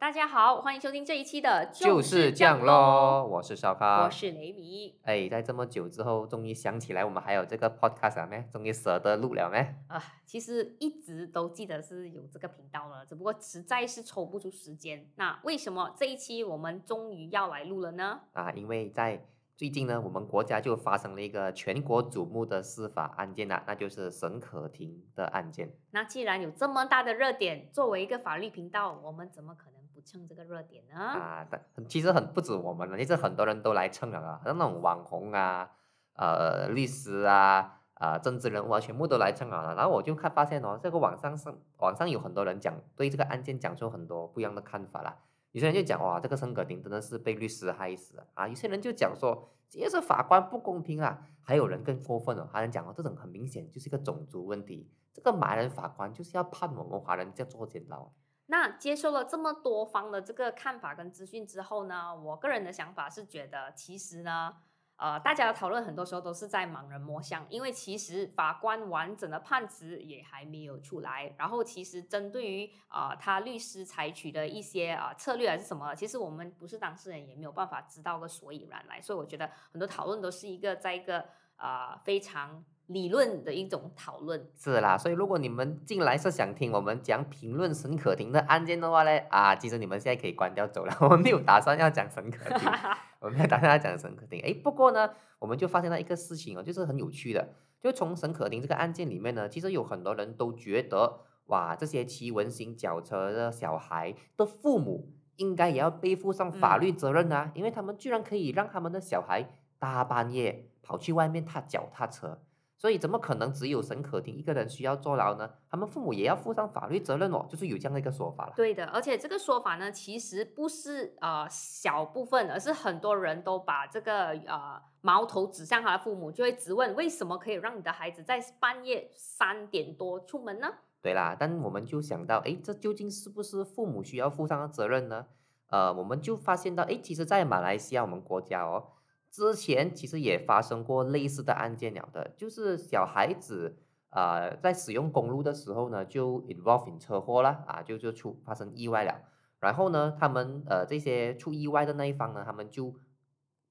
大家好，欢迎收听这一期的就是这样咯，我是烧烤，我是雷米。哎，在这么久之后，终于想起来我们还有这个 podcast 没？终于舍得录了没？啊，其实一直都记得是有这个频道了，只不过实在是抽不出时间。那为什么这一期我们终于要来录了呢？啊，因为在最近呢，我们国家就发生了一个全国瞩目的司法案件呐，那就是沈可婷的案件。那既然有这么大的热点，作为一个法律频道，我们怎么可能？蹭这个热点呢？啊，但其实很不止我们了，其实很多人都来蹭了啊，像那种网红啊、呃律师啊、啊政治人物啊，全部都来蹭了。然后我就看发现哦，这个网上上网上有很多人讲对这个案件讲出很多不一样的看法啦。有些人就讲哇，这个申可婷真的是被律师害死啊。有些人就讲说，这是法官不公平啊。还有人更过分了，还能讲哦，这种很明显就是一个种族问题，这个马来人法官就是要判我们华人叫坐监牢。那接受了这么多方的这个看法跟资讯之后呢，我个人的想法是觉得，其实呢，呃，大家的讨论很多时候都是在盲人摸象，因为其实法官完整的判词也还没有出来。然后，其实针对于啊他律师采取的一些啊策略还是什么，其实我们不是当事人，也没有办法知道个所以然来。所以，我觉得很多讨论都是一个在一个啊非常。理论的一种讨论是啦，所以如果你们进来是想听我们讲评论沈可婷的案件的话呢，啊，其实你们现在可以关掉走了，我们没有打算要讲沈可婷，我们没有打算要讲沈可婷。哎，不过呢，我们就发现了一个事情哦，就是很有趣的，就从沈可婷这个案件里面呢，其实有很多人都觉得，哇，这些骑文型脚车的小孩的父母应该也要背负上法律责任啊，因为他们居然可以让他们的小孩大半夜跑去外面踏脚踏车。所以怎么可能只有沈可婷一个人需要坐牢呢？他们父母也要负上法律责任哦，就是有这样的一个说法了。对的，而且这个说法呢，其实不是呃小部分，而是很多人都把这个呃矛头指向他的父母，就会质问为什么可以让你的孩子在半夜三点多出门呢？对啦，但我们就想到，哎，这究竟是不是父母需要负上的责任呢？呃，我们就发现到，哎，其实，在马来西亚我们国家哦。之前其实也发生过类似的案件了的，就是小孩子啊在使用公路的时候呢，就 involve in 车祸了啊，就就出发生意外了。然后呢，他们呃这些出意外的那一方呢，他们就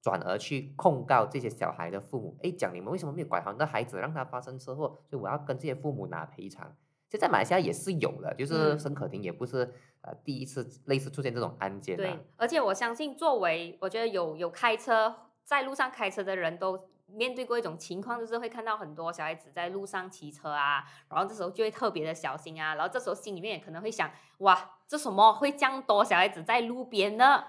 转而去控告这些小孩的父母，哎，讲你们为什么没有管好你的孩子，让他发生车祸，所以我要跟这些父母拿赔偿。现在马来西亚也是有的，就是申可婷也不是呃第一次类似出现这种案件。对，而且我相信作为我觉得有有开车。在路上开车的人都面对过一种情况，就是会看到很多小孩子在路上骑车啊，然后这时候就会特别的小心啊，然后这时候心里面也可能会想，哇，这什么会这样多小孩子在路边呢？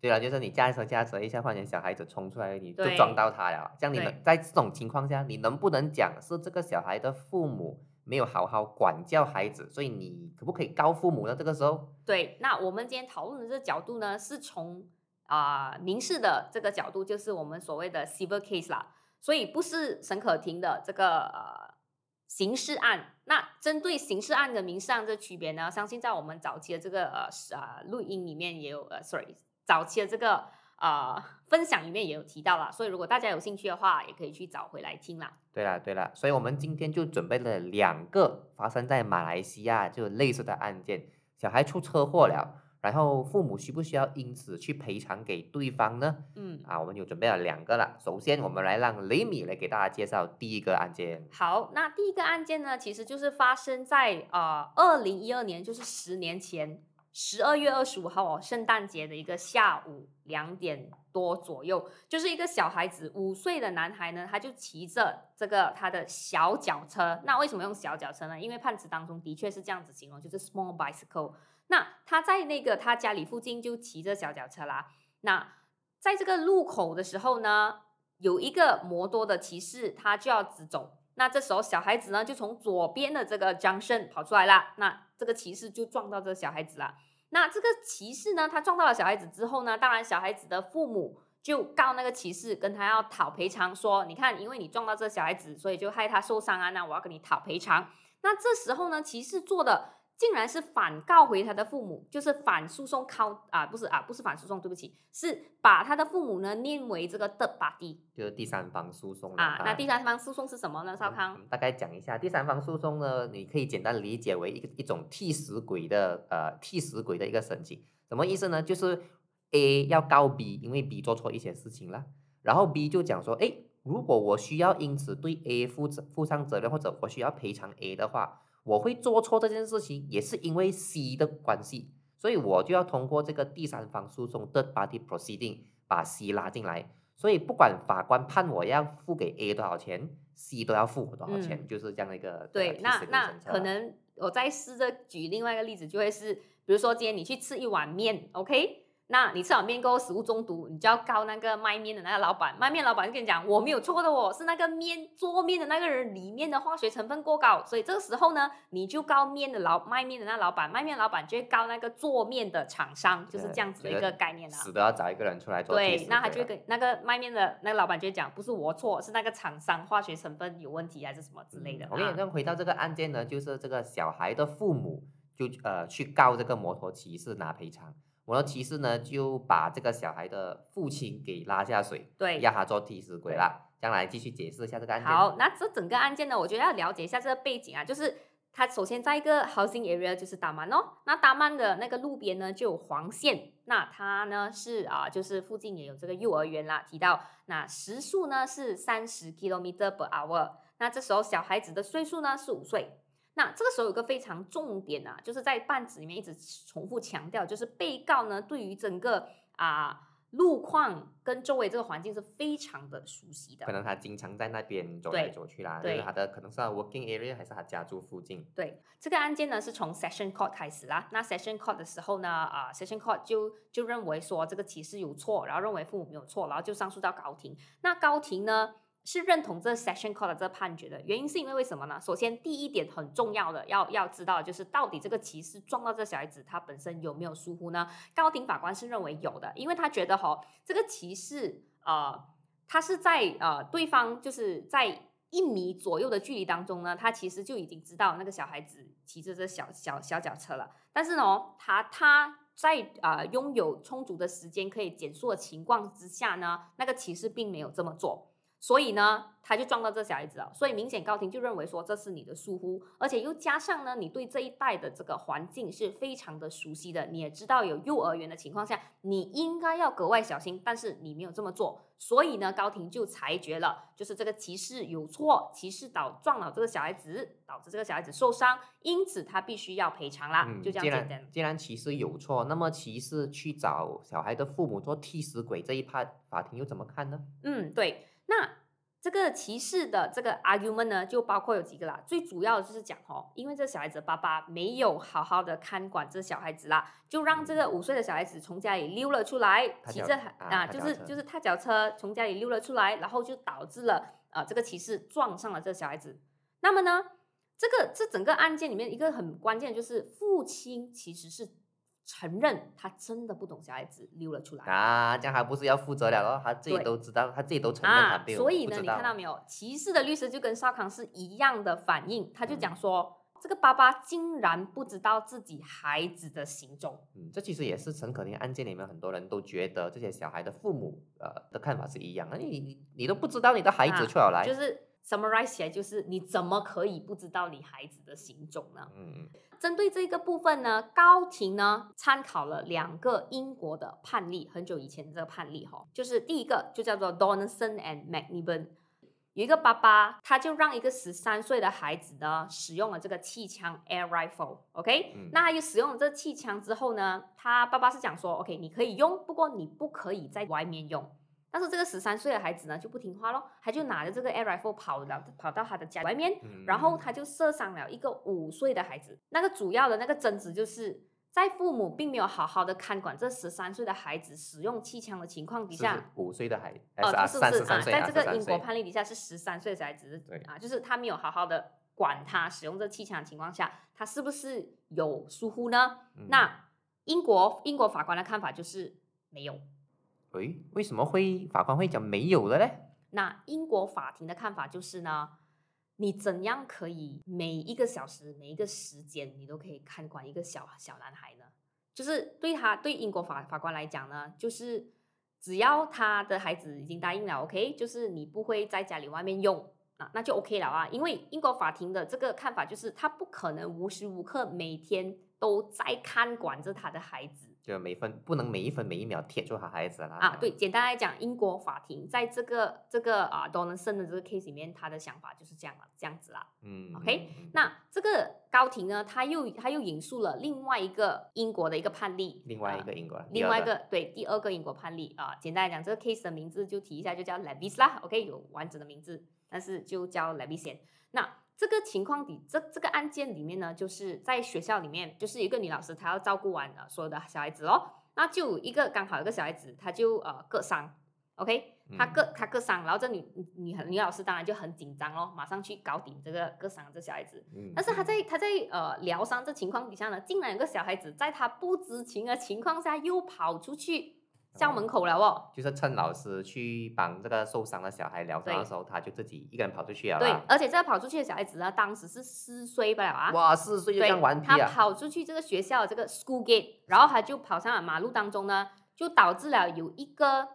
对啊，就是你驾车驾车一下，换成小孩子冲出来，你就撞到他了。这样你能在这种情况下，你能不能讲是这个小孩的父母没有好好管教孩子，所以你可不可以告父母呢？这个时候，对，那我们今天讨论的这个角度呢，是从。啊，民事的这个角度就是我们所谓的 civil case 啦，所以不是沈可婷的这个呃刑事案。那针对刑事案跟民事案这区别呢，相信在我们早期的这个呃呃录音里面也有呃，sorry，早期的这个呃分享里面也有提到了。所以如果大家有兴趣的话，也可以去找回来听啦。对啦对啦，所以我们今天就准备了两个发生在马来西亚就类似的案件，小孩出车祸了。然后父母需不需要因此去赔偿给对方呢？嗯，啊，我们有准备了两个了。首先，我们来让雷米来给大家介绍第一个案件。好，那第一个案件呢，其实就是发生在啊二零一二年，就是十年前十二月二十五号哦，圣诞节的一个下午两点多左右，就是一个小孩子五岁的男孩呢，他就骑着这个他的小脚车。那为什么用小脚车呢？因为判词当中的确是这样子形容，就是 small bicycle。那他在那个他家里附近就骑着小脚车啦。那在这个路口的时候呢，有一个摩多的骑士，他就要直走。那这时候小孩子呢，就从左边的这个张胜跑出来啦。那这个骑士就撞到这个小孩子了。那这个骑士呢，他撞到了小孩子之后呢，当然小孩子的父母就告那个骑士，跟他要讨赔偿，说你看，因为你撞到这小孩子，所以就害他受伤啊，那我要跟你讨赔偿。那这时候呢，骑士做的。竟然是反告回他的父母，就是反诉讼靠啊，不是啊，不是反诉讼，对不起，是把他的父母呢念为这个 third party 就是第三方诉讼啊。那第三方诉讼是什么呢？少康？大概讲一下，第三方诉讼呢，你可以简单理解为一个一种替死鬼的呃替死鬼的一个申请。什么意思呢？就是 A 要告 B，因为 B 做错一些事情了，然后 B 就讲说，哎，如果我需要因此对 A 负责负上责任，或者我需要赔偿 A 的话。我会做错这件事情，也是因为 C 的关系，所以我就要通过这个第三方诉讼 （third party proceeding） 把 C 拉进来。所以不管法官判我要付给 A 多少钱，C 都要付我多少钱，就是这样的一个。对，那那可能我再试着举另外一个例子，就会是，比如说今天你去吃一碗面，OK？那你吃完面后食物中毒，你就要告那个卖面的那个老板。卖面老板就跟你讲，我没有错的，哦是那个面做面的那个人里面的化学成分过高，所以这个时候呢，你就告面的老卖面的那老板，卖面老板就会告那个做面的厂商，就是这样子的一个概念啊。死都要找一个人出来做。对，那他就跟那个卖面的那个老板就会讲，不是我错，是那个厂商化学成分有问题还是什么之类的。我跟你讲，回到这个案件呢，就是这个小孩的父母就呃去告这个摩托骑士拿赔偿。摩托骑士呢，就把这个小孩的父亲给拉下水，对，要他做替死鬼啦。将来继续解释一下这个案件。好，那这整个案件呢，我觉得要了解一下这个背景啊，就是他首先在一个 housing area，就是达曼哦，那达曼的那个路边呢就有黄线，那它呢是啊，就是附近也有这个幼儿园啦。提到那时速呢是三十 kilometer per hour，那这时候小孩子的岁数呢是五岁。那这个时候有个非常重点啊，就是在办子里面一直重复强调，就是被告呢对于整个啊路况跟周围这个环境是非常的熟悉的。可能他经常在那边走来走去啦，就是他的可能是 working area 还是他家住附近。对，这个案件呢是从 session court 开始啦。那 session court 的时候呢，啊 session court 就就认为说这个歧视有错，然后认为父母没有错，然后就上诉到高庭。那高庭呢？是认同这 session court 的这判决的原因是因为为什么呢？首先第一点很重要的要要知道就是到底这个骑士撞到这小孩子他本身有没有疏忽呢？高庭法官是认为有的，因为他觉得哈这个骑士呃他是在呃对方就是在一米左右的距离当中呢，他其实就已经知道那个小孩子骑着这小小小脚车了，但是呢他他在啊拥有充足的时间可以减速的情况之下呢，那个骑士并没有这么做。所以呢，他就撞到这小孩子了。所以明显高庭就认为说这是你的疏忽，而且又加上呢，你对这一带的这个环境是非常的熟悉的，你也知道有幼儿园的情况下，你应该要格外小心，但是你没有这么做。所以呢，高庭就裁决了，就是这个骑士有错，骑士导撞了这个小孩子，导致这个小孩子受伤，因此他必须要赔偿啦。就这样简单。既然骑士有错，那么骑士去找小孩的父母做替死鬼这一趴，法庭又怎么看呢？嗯，对。那这个歧视的这个 argument 呢，就包括有几个啦。最主要的就是讲哦，因为这小孩子爸爸没有好好的看管这小孩子啦，就让这个五岁的小孩子从家里溜了出来，骑着啊，就是就是踏脚车从家里溜了出来，然后就导致了啊这个骑士撞上了这小孩子。那么呢，这个这整个案件里面一个很关键就是父亲其实是。承认他真的不懂小孩子溜了出来啊，这样还不是要负责了咯？他自己都知道，他自己都承认他没有。所以呢，你看到没有？骑士的律师就跟少康是一样的反应，他就讲说，这个爸爸竟然不知道自己孩子的行踪。嗯，这其实也是陈可婷案件里面很多人都觉得这些小孩的父母呃的看法是一样的。你你你都不知道你的孩子出来，就是 summarize 起来就是你怎么可以不知道你孩子的行踪呢？嗯嗯。针对这个部分呢，高庭呢参考了两个英国的判例，很久以前这个判例哈，就是第一个就叫做 Donaldson and McNiven，有一个爸爸他就让一个十三岁的孩子呢使用了这个气枪 air rifle，OK，那他就使用了这气枪之后呢，他爸爸是讲说，OK，你可以用，不过你不可以在外面用。但是这个十三岁的孩子呢就不听话咯，他就拿着这个 air rifle 跑了跑到他的家外面，然后他就射伤了一个五岁的孩子。那个主要的那个争执就是在父母并没有好好的看管这十三岁的孩子使用气枪的情况底下，五岁的孩哦，不是是啊，在这个英国判例底下是十三岁的孩子，对啊，就是他没有好好的管他使用这气枪的情况下，他是不是有疏忽呢？那英国英国法官的看法就是没有。诶，为什么会法官会讲没有了呢？那英国法庭的看法就是呢，你怎样可以每一个小时、每一个时间，你都可以看管一个小小男孩呢？就是对他对英国法法官来讲呢，就是只要他的孩子已经答应了，OK，就是你不会在家里外面用。啊，那就 OK 了啊，因为英国法庭的这个看法就是，他不可能无时无刻每天都在看管着他的孩子。就每分不能每一分每一秒贴住他孩子啦。啊，对，简单来讲，英国法庭在这个这个啊 Donaldson 的这个 case 里面，他的想法就是这样了，这样子啦。嗯，OK，那这个高庭呢，他又他又引述了另外一个英国的一个判例，另外一个英国，另外一个对第二个英国判例啊，简单来讲，这个 case 的名字就提一下，就叫 Levis 啦，OK，有完整的名字，但是就叫 Levis 先。那这个情况底，这这个案件里面呢，就是在学校里面，就是一个女老师，她要照顾完呃所有的小孩子哦。那就一个刚好一个小孩子，他就呃割伤，OK，他割他割伤，然后这女女女老师当然就很紧张哦，马上去搞定这个割伤这小孩子。但是他在他在呃疗伤这情况底下呢，竟然有个小孩子在她不知情的情况下又跑出去。校门口了哦，就是趁老师去帮这个受伤的小孩疗伤的时候，他就自己一个人跑出去了。对，而且这个跑出去的小孩子呢，当时是四岁不了啊。哇，四岁就这样顽皮啊！他跑出去这个学校这个 school gate，然后他就跑上了马路当中呢，就导致了有一个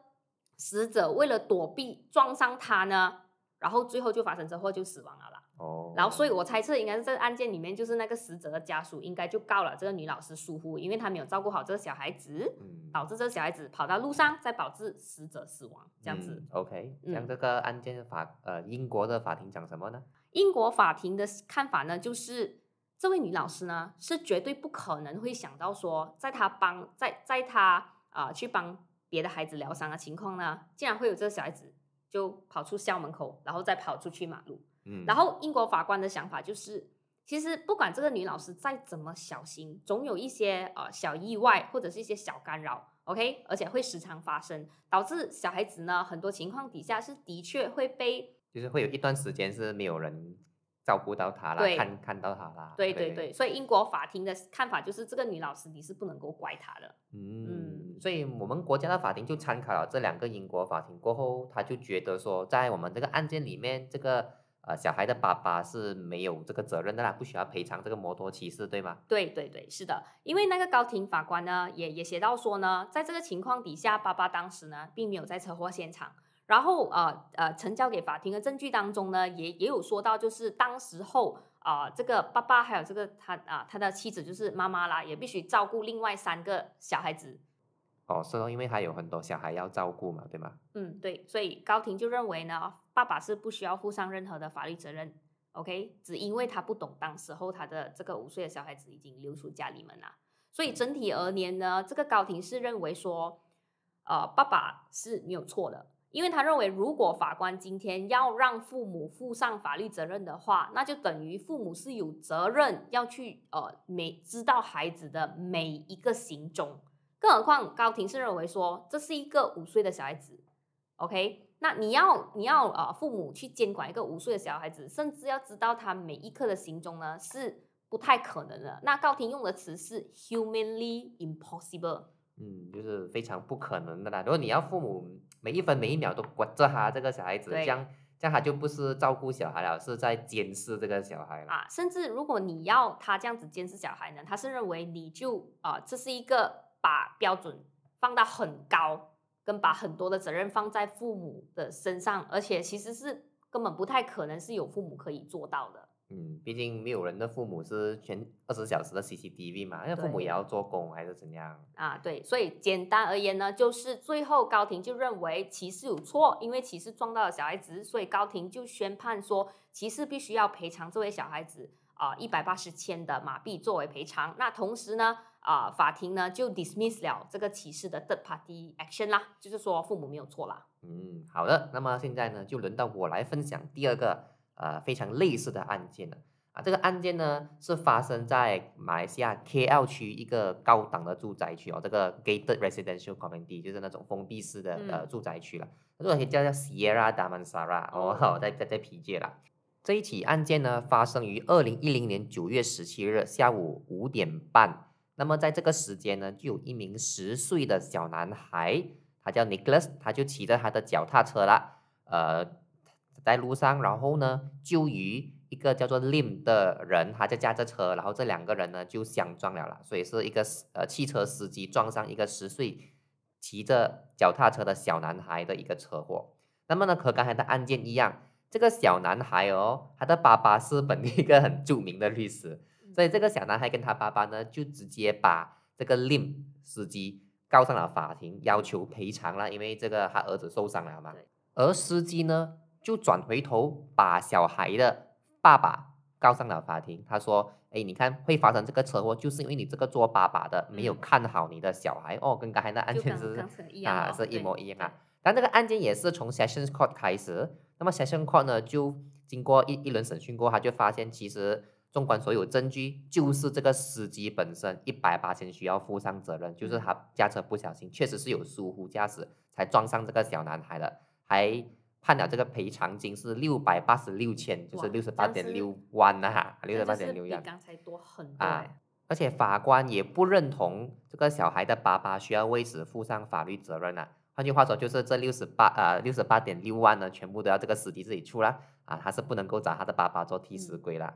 死者为了躲避撞上他呢，然后最后就发生车祸就死亡了啦。哦，然后所以我猜测应该是这个案件里面，就是那个死者的家属应该就告了这个女老师疏忽，因为她没有照顾好这个小孩子，导致这个小孩子跑到路上，再导致死者死亡这样子。OK，像这个案件法，呃，英国的法庭讲什么呢？英国法庭的看法呢，就是这位女老师呢是绝对不可能会想到说，在她帮在在她啊去帮别的孩子疗伤的情况呢，竟然会有这个小孩子就跑出校门口，然后再跑出去马路。然后英国法官的想法就是，其实不管这个女老师再怎么小心，总有一些呃小意外或者是一些小干扰，OK，而且会时常发生，导致小孩子呢很多情况底下是的确会被，就是会有一段时间是没有人照顾到他啦，看看到他啦。对对对，所以英国法庭的看法就是，这个女老师你是不能够怪她的。嗯，所以我们国家的法庭就参考了这两个英国法庭过后，他就觉得说，在我们这个案件里面，这个。呃，小孩的爸爸是没有这个责任的啦，不需要赔偿这个摩托骑士，对吗？对对对，是的，因为那个高庭法官呢，也也写到说呢，在这个情况底下，爸爸当时呢，并没有在车祸现场，然后呃呃，呈交给法庭的证据当中呢，也也有说到，就是当时候啊，这个爸爸还有这个他啊他的妻子就是妈妈啦，也必须照顾另外三个小孩子。哦，是哦，因为他有很多小孩要照顾嘛，对吗？嗯，对，所以高庭就认为呢，爸爸是不需要负上任何的法律责任，OK，只因为他不懂当时候他的这个五岁的小孩子已经溜出家里门了，所以整体而言呢，这个高庭是认为说，呃，爸爸是没有错的，因为他认为如果法官今天要让父母负上法律责任的话，那就等于父母是有责任要去呃每知道孩子的每一个行踪。更何况高庭是认为说这是一个五岁的小孩子，OK？那你要你要呃父母去监管一个五岁的小孩子，甚至要知道他每一刻的行踪呢，是不太可能的。那高庭用的词是 humanly impossible，嗯，就是非常不可能的啦。如果你要父母每一分每一秒都管着他这个小孩子，这样这样他就不是照顾小孩了，是在监视这个小孩了啊。甚至如果你要他这样子监视小孩呢，他是认为你就啊这是一个。把标准放到很高，跟把很多的责任放在父母的身上，而且其实是根本不太可能是有父母可以做到的。嗯，毕竟没有人的父母是全二十小时的 CCTV 嘛，因为父母也要做工还是怎样啊？对，所以简单而言呢，就是最后高庭就认为骑士有错，因为骑士撞到了小孩子，所以高庭就宣判说骑士必须要赔偿这位小孩子啊一百八十千的马币作为赔偿。那同时呢？啊，法庭呢就 dismiss 了这个歧视的 third party action 啦，就是说父母没有错啦。嗯，好的，那么现在呢就轮到我来分享第二个呃非常类似的案件了。啊，这个案件呢是发生在马来西亚 KL 区一个高档的住宅区哦，这个 gated residential community 就是那种封闭式的呃住宅区了，这个叫叫 Sierra Damansara 哦，在在在皮界了。这一起案件呢发生于二零一零年九月十七日下午五点半。那么在这个时间呢，就有一名十岁的小男孩，他叫 Nicholas，他就骑着他的脚踏车啦，呃，在路上，然后呢，就与一个叫做 Lim 的人，他就驾着车，然后这两个人呢就相撞了啦，所以是一个呃汽车司机撞上一个十岁骑着脚踏车的小男孩的一个车祸。那么呢，和刚才的案件一样，这个小男孩哦，他的爸爸是本地一个很著名的律师，所以这个小男孩跟他爸爸呢，就直接把这个 Lim 司机告上了法庭，要求赔偿了，因为这个他儿子受伤了嘛。而司机呢，就转回头把小孩的爸爸告上了法庭。他说：“哎，你看会发生这个车祸，就是因为你这个做爸爸的没有看好你的小孩哦，跟刚才那案件是啊，是一模一样啊。”但这个案件也是从 Sessions Court 开始，那么 Sessions Court 呢，就经过一一轮审讯过，他就发现其实纵观所有证据，就是这个司机本身一百八千需要负上责任，就是他驾车不小心，确实是有疏忽驾驶才撞上这个小男孩的，还判了这个赔偿金是六百八十六千，就是六十八点六万呐，六十八点六万，比刚才多很多啊。而且法官也不认同这个小孩的爸爸需要为此负上法律责任呐。换句话说，就是这六十八呃六十八点六万呢，全部都要这个司机自己出了啊，他是不能够找他的爸爸做替死鬼了。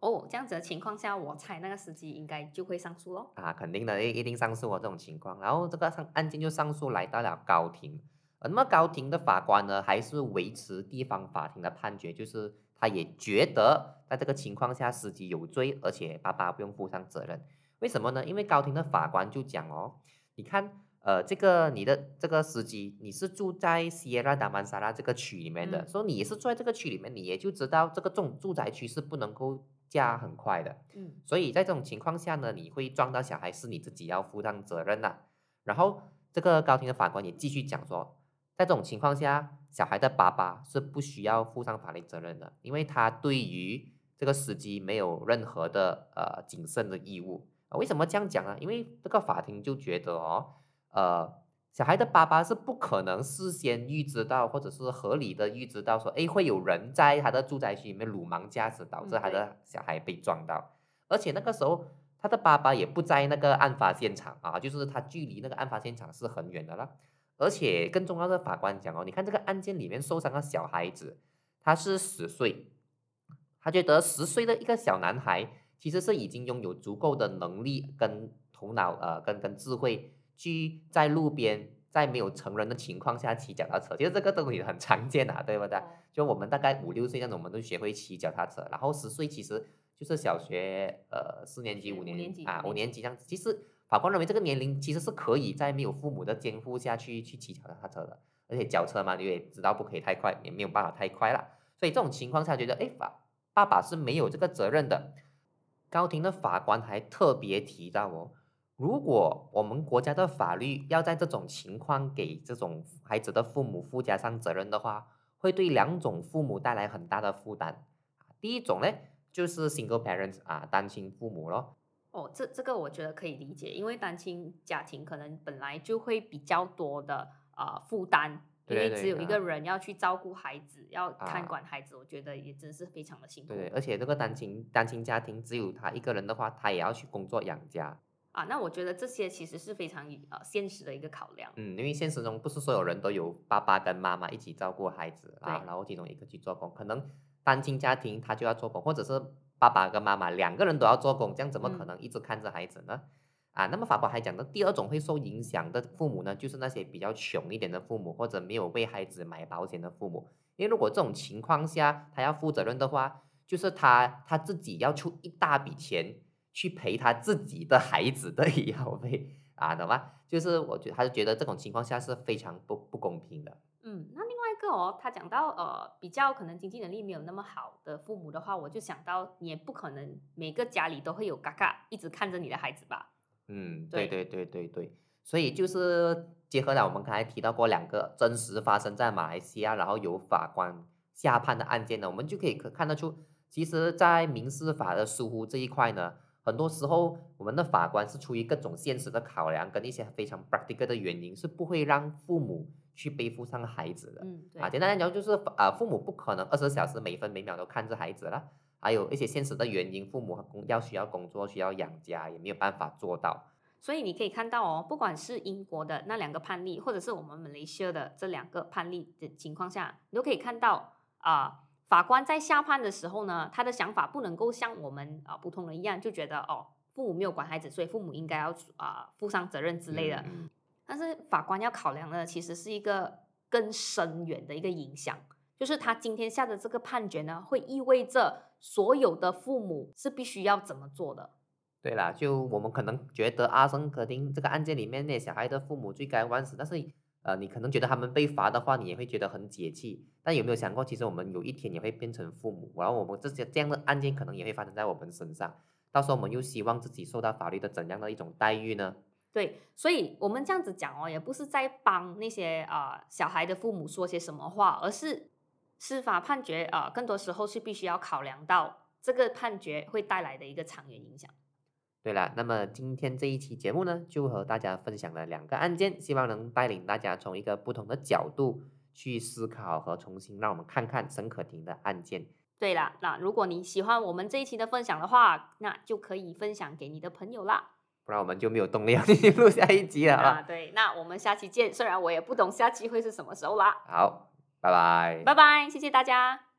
哦，这样子的情况下，我猜那个司机应该就会上诉喽。啊，肯定的，一一定上诉哦，这种情况。然后这个上案件就上诉来到了高庭，那么高庭的法官呢，还是维持地方法庭的判决，就是他也觉得在这个情况下，司机有罪，而且爸爸不用负上责任。为什么呢？因为高庭的法官就讲哦，你看。呃，这个你的这个司机，你是住在西耶拉达曼萨拉这个区里面的，所以你也是住在这个区里面，你也就知道这个重住宅区是不能够驾很快的。嗯，所以在这种情况下呢，你会撞到小孩是你自己要负上责任的。然后这个高庭的法官也继续讲说，在这种情况下，小孩的爸爸是不需要负上法律责任的，因为他对于这个司机没有任何的呃谨慎的义务。为什么这样讲呢？因为这个法庭就觉得哦。呃，小孩的爸爸是不可能事先预知到，或者是合理的预知到说，哎，会有人在他的住宅区里面鲁莽驾驶，导致他的小孩被撞到。而且那个时候，他的爸爸也不在那个案发现场啊，就是他距离那个案发现场是很远的了。而且更重要的，法官讲哦，你看这个案件里面受伤的小孩子，他是十岁，他觉得十岁的一个小男孩其实是已经拥有足够的能力跟头脑，呃，跟跟智慧。去在路边，在没有成人的情况下骑脚踏车，其实这个东西很常见啊，对不对？就我们大概五六岁那种，我们都学会骑脚踏车，然后十岁其实就是小学呃四年级、五年级啊五年级这样子。其实法官认为这个年龄其实是可以在没有父母的监护下去去骑脚踏车的，而且脚车嘛你也知道不可以太快，也没有办法太快了，所以这种情况下觉得哎法爸爸是没有这个责任的。高庭的法官还特别提到哦。如果我们国家的法律要在这种情况给这种孩子的父母附加上责任的话，会对两种父母带来很大的负担。第一种呢，就是 single parents 啊，单亲父母咯。哦，这这个我觉得可以理解，因为单亲家庭可能本来就会比较多的啊负担，因为只有一个人要去照顾孩子，要看管孩子，我觉得也真是非常的辛苦。对，而且这个单亲单亲家庭只有他一个人的话，他也要去工作养家。啊，那我觉得这些其实是非常呃现实的一个考量。嗯，因为现实中不是所有人都有爸爸跟妈妈一起照顾孩子啊，然后其中一个去做工，可能单亲家庭他就要做工，或者是爸爸跟妈妈两个人都要做工，这样怎么可能一直看着孩子呢？啊，那么法官还讲的第二种会受影响的父母呢，就是那些比较穷一点的父母，或者没有为孩子买保险的父母。因为如果这种情况下他要负责任的话，就是他他自己要出一大笔钱。去赔他自己的孩子的医药费啊，懂吗？就是我觉得他是觉得这种情况下是非常不不公平的。嗯，那另外一个哦，他讲到呃比较可能经济能力没有那么好的父母的话，我就想到你也不可能每个家里都会有嘎嘎一直看着你的孩子吧？嗯，对对对对对，所以就是结合了我们刚才提到过两个真实发生在马来西亚，然后由法官下判的案件呢，我们就可以可看得出，其实，在民事法的疏忽这一块呢。很多时候，我们的法官是出于各种现实的考量，跟一些非常 practical 的原因，是不会让父母去背负上孩子的。嗯，啊，简单来讲就是，啊，父母不可能二十四小时每分每秒都看着孩子了，还有一些现实的原因，父母工要需要工作，需要养家，也没有办法做到。所以你可以看到哦，不管是英国的那两个判例，或者是我们马来西亚的这两个判例的情况下，你都可以看到，啊、法官在下判的时候呢，他的想法不能够像我们啊、普通人一样，就觉得哦，父母没有管孩子，所以父母应该要啊、负上责任之类的。嗯嗯但是法官要考量的其实是一个更深远的一个影响，就是他今天下的这个判决呢，会意味着所有的父母是必须要怎么做的。对啦，就我们可能觉得阿森客厅这个案件里面那些小孩的父母罪该万死，但是呃，你可能觉得他们被罚的话，你也会觉得很解气。但有没有想过，其实我们有一天也会变成父母，然后我们这些这样的案件可能也会发生在我们身上。到时候我们又希望自己受到法律的怎样的一种待遇呢？对，所以我们这样子讲哦，也不是在帮那些啊、呃小孩的父母说些什么话，而是司法判决啊、更多时候是必须要考量到这个判决会带来的一个长远影响。对了，那么今天这一期节目呢，就和大家分享了两个案件，希望能带领大家从一个不同的角度去思考和重新让我们看看沈可婷的案件。对了，那如果你喜欢我们这一期的分享的话，那就可以分享给你的朋友啦。不然我们就没有动力要 继续录下一集了啊，啊！对，那我们下期见。虽然我也不懂下期会是什么时候啦，好，拜拜。拜拜，谢谢大家。